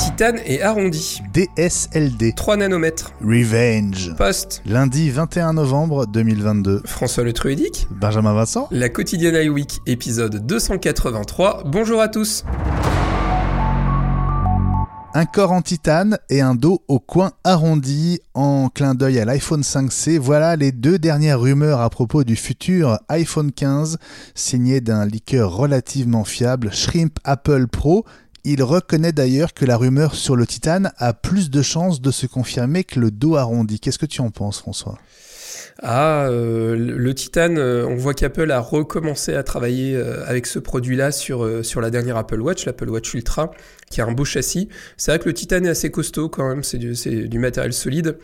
Titan et arrondi. DSLD. 3 nanomètres. Revenge. Post. Lundi 21 novembre 2022. François Le Truédic. Benjamin Vincent. La quotidienne iWeek, épisode 283. Bonjour à tous. Un corps en titane et un dos au coin arrondi en clin d'œil à l'iPhone 5C. Voilà les deux dernières rumeurs à propos du futur iPhone 15 signé d'un liqueur relativement fiable, Shrimp Apple Pro. Il reconnaît d'ailleurs que la rumeur sur le titane a plus de chances de se confirmer que le dos arrondi. Qu'est-ce que tu en penses François? Ah, euh, le titane, euh, on voit qu'Apple a recommencé à travailler euh, avec ce produit-là sur, sur la dernière Apple Watch, l'Apple Watch Ultra, qui a un beau châssis. C'est vrai que le titane est assez costaud quand même, c'est du, du matériel solide.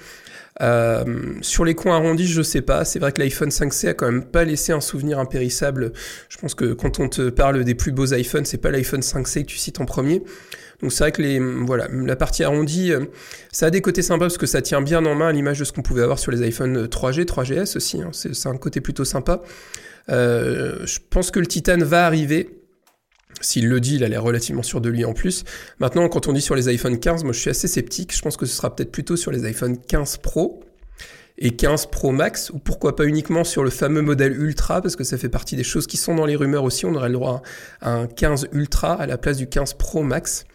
Sur les coins arrondis, je sais pas. C'est vrai que l'iPhone 5C a quand même pas laissé un souvenir impérissable. Je pense que quand on te parle des plus beaux iPhones, c'est pas l'iPhone 5C que tu cites en premier. Donc c'est vrai que les, voilà, la partie arrondie, euh, ça a des côtés sympas parce que ça tient bien en main à l'image de ce qu'on pouvait avoir sur les iPhone 3G, 3GS aussi. Hein. c'est un côté plutôt sympa. Euh, je pense que le Titan va arriver. S'il le dit, il a l'air relativement sûr de lui en plus. Maintenant, quand on dit sur les iPhone 15, moi je suis assez sceptique. Je pense que ce sera peut-être plutôt sur les iPhone 15 Pro et 15 Pro Max, ou pourquoi pas uniquement sur le fameux modèle Ultra, parce que ça fait partie des choses qui sont dans les rumeurs aussi. On aurait le droit à un 15 Ultra à la place du 15 Pro Max.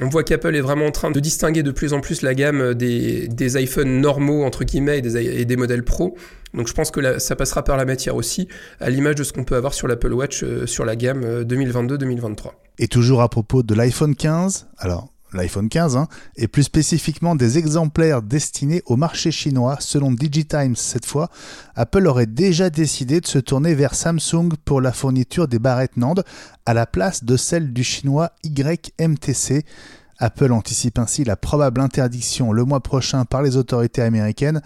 On voit qu'Apple est vraiment en train de distinguer de plus en plus la gamme des, des iPhones normaux, entre guillemets, et des, et des modèles Pro. Donc je pense que ça passera par la matière aussi, à l'image de ce qu'on peut avoir sur l'Apple Watch euh, sur la gamme 2022-2023. Euh, et toujours à propos de l'iPhone 15, alors l'iPhone 15, hein, et plus spécifiquement des exemplaires destinés au marché chinois. Selon Digitimes cette fois, Apple aurait déjà décidé de se tourner vers Samsung pour la fourniture des barrettes NAND à la place de celle du chinois YMTC. Apple anticipe ainsi la probable interdiction le mois prochain par les autorités américaines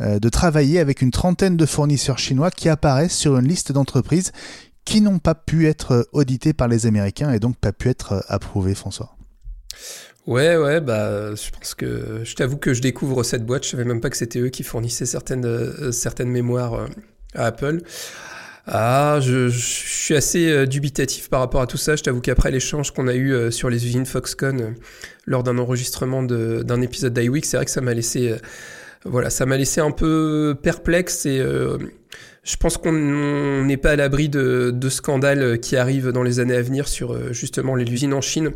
euh, de travailler avec une trentaine de fournisseurs chinois qui apparaissent sur une liste d'entreprises qui n'ont pas pu être auditées par les Américains et donc pas pu être approuvées, François. Ouais, ouais, bah, je pense que je t'avoue que je découvre cette boîte. Je savais même pas que c'était eux qui fournissaient certaines, euh, mémoires euh, à Apple. Ah, je, suis assez euh, dubitatif par rapport à tout ça. Je t'avoue qu'après l'échange qu'on a eu sur les usines Foxconn lors d'un enregistrement d'un épisode d'iWeek, c'est vrai que ça m'a laissé, voilà, ça m'a laissé un peu perplexe et je pense qu'on n'est pas à l'abri de, de scandales qui arrivent dans les années à venir sur justement les usines en Chine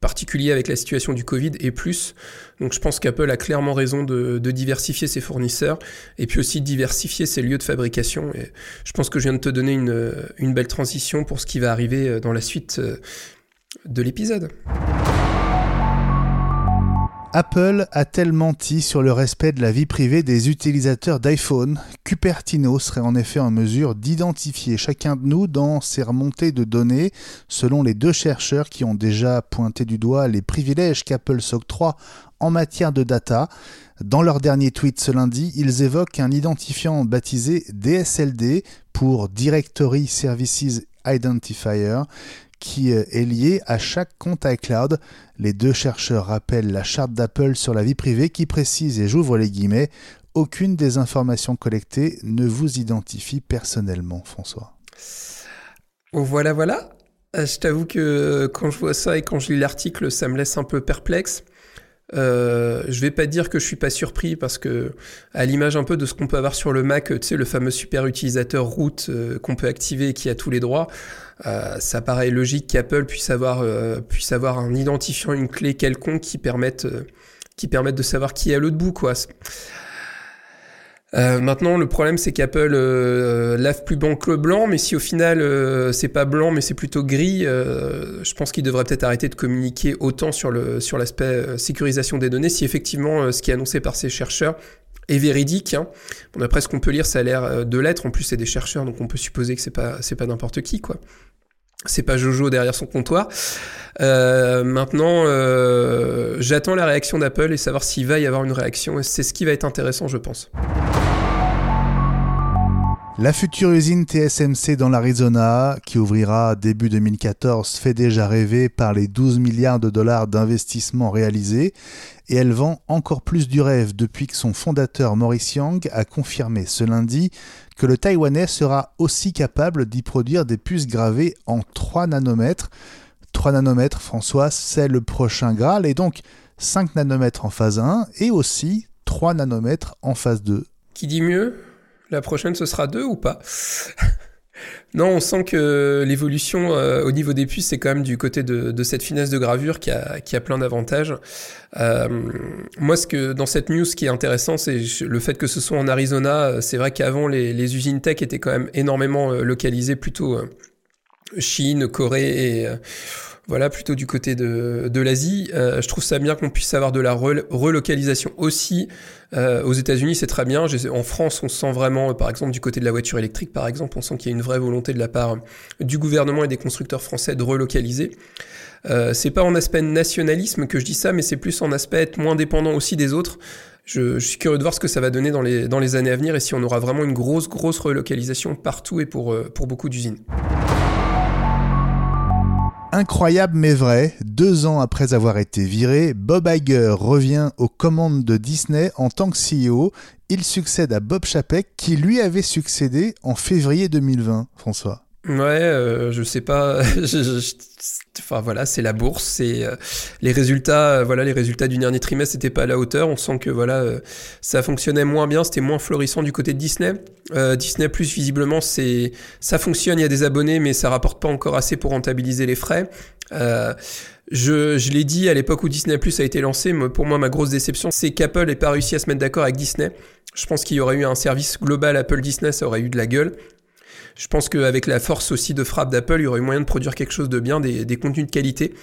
particulier avec la situation du Covid et plus. Donc je pense qu'Apple a clairement raison de, diversifier ses fournisseurs et puis aussi diversifier ses lieux de fabrication. Et je pense que je viens de te donner une, une belle transition pour ce qui va arriver dans la suite euh, de l'épisode. Apple a-t-elle menti sur le respect de la vie privée des utilisateurs d'iPhone Cupertino serait en effet en mesure d'identifier chacun de nous dans ses remontées de données, selon les deux chercheurs qui ont déjà pointé du doigt les privilèges qu'Apple s'octroie en matière de data. Dans leur dernier tweet ce lundi, ils évoquent un identifiant baptisé DSLD pour Directory Services Identifier qui euh, est lié à chaque compte iCloud. Les deux chercheurs rappellent la charte d'Apple sur la vie privée qui précise, et j'ouvre les guillemets, aucune des informations collectées ne vous identifie personnellement, François. Voilà, voilà. Euh, je t'avoue que quand je vois ça et quand je lis l'article, ça me laisse un peu perplexe. Euh, je vais pas dire que je suis pas surpris parce que, à l'image un peu de ce qu'on peut avoir sur le Mac, tu sais, le fameux super utilisateur root euh, qu'on peut activer et qui a tous les droits, euh, ça paraît logique qu'Apple puisse avoir, euh, puisse avoir un identifiant, une clé quelconque qui permette, qui permette de savoir qui est à l'autre bout, quoi. Euh, maintenant, le problème, c'est qu'Apple euh, lave plus blanc que le blanc, mais si au final euh, c'est pas blanc, mais c'est plutôt gris, je pense qu'il devrait peut-être arrêter de communiquer autant sur le sur l'aspect sécurisation des données. Si effectivement ce qui est annoncé par ces chercheurs est véridique, hein. bon, ce qu'on peut lire, ça a l'air de l'être. En plus, c'est des chercheurs, donc on peut supposer que c'est pas c'est pas n'importe qui, quoi. C'est pas Jojo derrière son comptoir. maintenant, j'attends la réaction d'Apple et savoir s'il va y avoir une réaction. C'est ce qui va être intéressant, je pense. La future usine TSMC dans l'Arizona, qui ouvrira début 2014, fait déjà rêver par les 12 milliards de dollars d'investissement réalisés, et elle vend encore plus du rêve depuis que son fondateur Maurice Yang a confirmé ce lundi que le Taïwanais sera aussi capable d'y produire des puces gravées en 3 nanomètres, 3 nanomètres, François, c'est le prochain Graal, et donc 5 nanomètres en phase 1 et aussi 3 nanomètres en phase 2. Qui dit mieux? La prochaine, ce sera 2 ou pas? Non, on sent que l'évolution euh, au niveau des puces, c'est quand même du côté de, cette finesse de gravure qui a, plein d'avantages. Euh, moi, ce que dans cette news, ce qui est intéressant, c'est le fait que ce soit en Arizona. C'est vrai qu'avant, les, les, usines tech étaient quand même énormément euh, localisées, plutôt Chine, Corée et voilà, plutôt du côté de, de l'Asie. Euh, je trouve ça bien qu'on puisse avoir de la relocalisation aussi. Euh, aux États-Unis, c'est très bien. En France, on sent vraiment, par exemple, du côté de la voiture électrique, par exemple, on sent qu'il y a une vraie volonté de la part du gouvernement et des constructeurs français de relocaliser. Euh, c'est pas en aspect nationalisme que je dis ça, mais c'est plus en aspect être moins dépendant aussi des autres. Je, je, suis curieux de voir ce que ça va donner dans les, dans les années à venir et si on aura vraiment une grosse, grosse relocalisation partout et pour, euh, pour beaucoup d'usines. Incroyable mais vrai, deux ans après avoir été viré, Bob Iger revient aux commandes de Disney en tant que CEO. Il succède à Bob Chapek qui lui avait succédé en février 2020, François. Ouais, euh, je sais pas. enfin voilà, c'est la bourse, c'est euh, les résultats. Euh, voilà, les résultats du dernier trimestre n'étaient pas à la hauteur. On sent que voilà, ça fonctionnait moins bien, c'était moins florissant du côté de Disney. Disney Plus visiblement, c'est ça fonctionne, il y a des abonnés, mais ça rapporte pas encore assez pour rentabiliser les frais. Je, je l'ai dit à l'époque où Disney Plus a été lancé, pour moi ma grosse déception, c'est qu'Apple n'ait pas réussi à se mettre d'accord avec Disney. Je pense qu'il y aurait eu un service global Apple Disney, ça aurait eu de la gueule. Je pense qu'avec la force aussi de frappe d'Apple, il y aurait eu moyen de produire quelque chose de bien, des, contenus de qualité.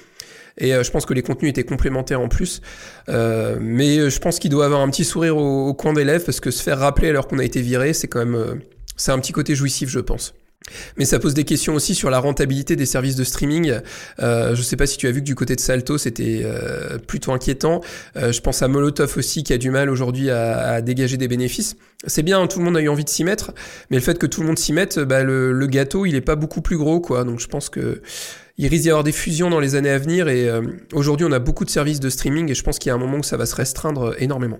Et euh, je pense que les contenus étaient complémentaires en plus. Euh, mais je pense qu'il doit avoir un petit sourire au, coin des lèvres parce que se faire rappeler alors qu'on a été viré, c'est quand même, euh, c'est un petit côté jouissif, je pense. Mais ça pose des questions aussi sur la rentabilité des services de streaming. Euh, je ne sais pas si tu as vu que du côté de Salto, c'était euh, plutôt inquiétant. Euh, je pense à Molotov aussi qui a du mal aujourd'hui à, dégager des bénéfices. C'est bien, tout le monde a eu envie de s'y mettre, mais le fait que tout le monde s'y mette, bah, le, gâteau, il est pas beaucoup plus gros, quoi. Donc je pense que il risque d'y avoir des fusions dans les années à venir. Et aujourd'hui, on a beaucoup de services de streaming, et je pense qu'il y a un moment où ça va se restreindre énormément.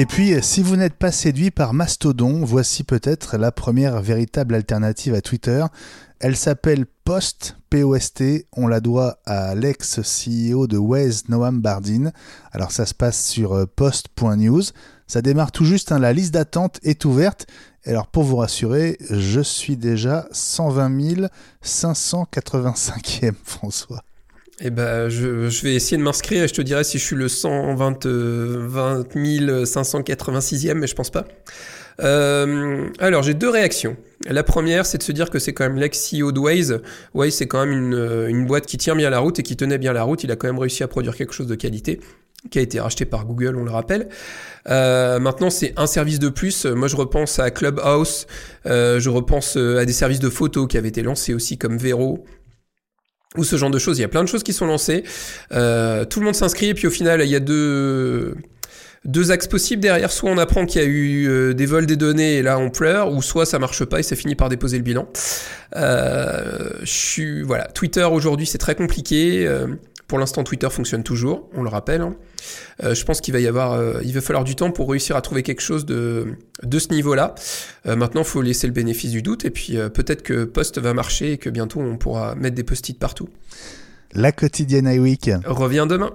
Et puis, si vous n'êtes pas séduit par Mastodon, voici peut-être la première véritable alternative à Twitter. Elle s'appelle Post, P-O-S-T. On la doit à l'ex-CEO de Waze, Noam Bardin. Alors, ça se passe sur euh, post.news. Ça démarre tout juste, hein. la liste d'attente est ouverte. Alors, pour vous rassurer, je suis déjà 120 585e, François. Eh ben, je, je, vais essayer de m'inscrire et je te dirai si je suis le 120 20 586e, mais je pense pas. Euh, alors, j'ai deux réactions. La première, c'est de se dire que c'est quand même l'ex-CEO de Waze. Waze, c'est quand même une, une, boîte qui tient bien la route et qui tenait bien la route. Il a quand même réussi à produire quelque chose de qualité qui a été racheté par Google, on le rappelle. Euh, maintenant, c'est un service de plus. Moi, je repense à Clubhouse, euh, je repense à des services de photos qui avaient été lancés aussi comme Vero, ou ce genre de choses. Il y a plein de choses qui sont lancées. Euh, tout le monde s'inscrit et puis au final, il y a deux deux axes possibles derrière. Soit on apprend qu'il y a eu euh, des vols des données et là on pleure, ou soit ça marche pas et ça finit par déposer le bilan. Euh, je suis voilà. Twitter aujourd'hui c'est très compliqué. Euh, pour l'instant, Twitter fonctionne toujours, on le rappelle. Hein. Euh, je pense qu'il va y avoir, euh, il va falloir du temps pour réussir à trouver quelque chose de, de ce niveau-là. Euh, maintenant, il faut laisser le bénéfice du doute et puis peut-être que Post va marcher et que bientôt on pourra mettre des post-it partout. La quotidienne iWeek revient demain.